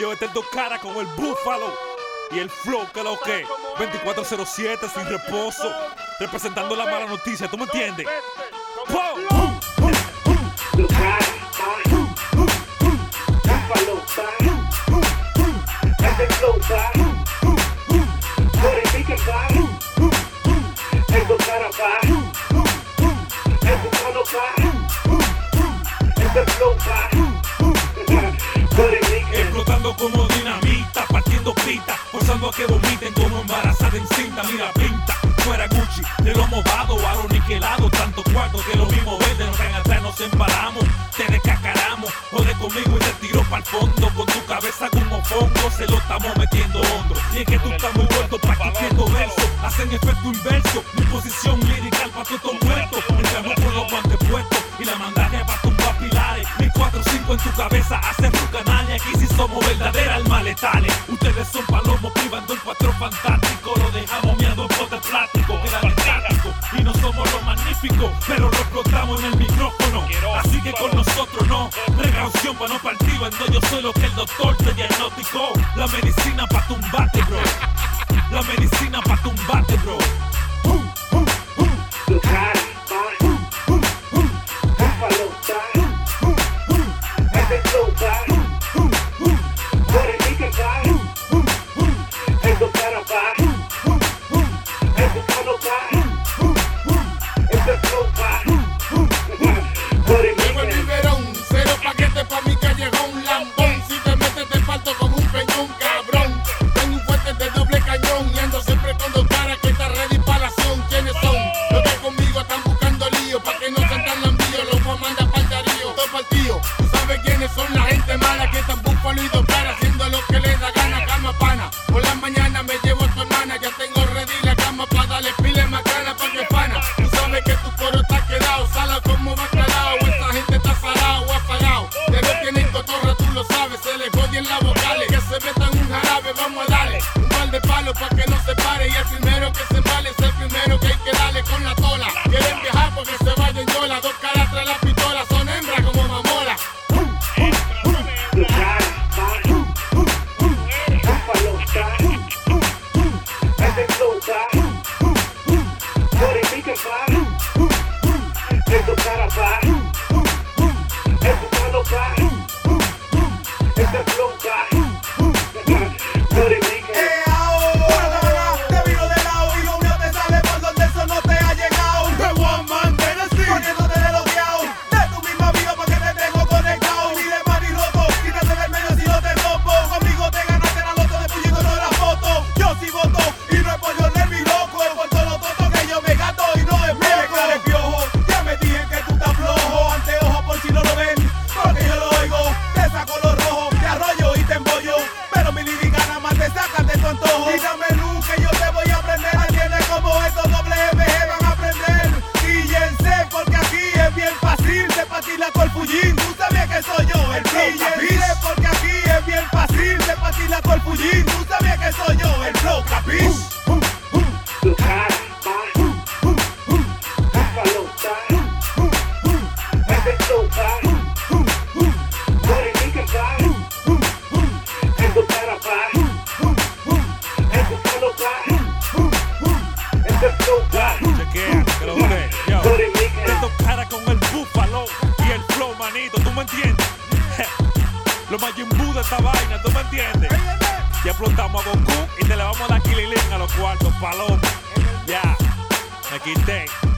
Yo este dos caras con el búfalo y el flow que lo que 2407 sin reposo, representando la mala noticia, ¿tú me entiendes? Como dinamita, partiendo pita, forzando a que vomiten como embarazada en cinta. Mira, pinta, fuera Gucci, de lo movado a lo niquelado. Tanto cuarto que lo mismo verde, nos caen atrás, nos emparamos, te descacaramos. Jode conmigo y te tiro pa'l fondo. Con tu cabeza como fongo, se lo estamos metiendo hondo. Y es que tú estás muy muerto pa' quitando verso, hacen efecto inverso. Mi posición lirical pa' todo muerto. Entramos con los guantes puestos y la tu cabeza hace tu canal y aquí sí somos verdaderas almas letales. Ustedes son palomos privando el cuatro fantástico. Lo dejamos miado en pote plástico, queda estático. Y no somos los magníficos, pero lo explotamos en el micrófono. Así que con nosotros no, precaución para no partir. Vendo yo soy lo que el doctor te diagnosticó. La medicina pa' tumbarte, Testify. Testify. Fullín. Tú sabías que soy yo, el flow. Fíjense porque aquí es bien fácil de patinar el fullín. Tú sabías que soy yo, el flow, capiz. Lo más de esta vaina, ¿tú me entiendes? Ya explotamos a Goku y te le vamos a dar kililín a los cuartos, paloma. Ya, me quité.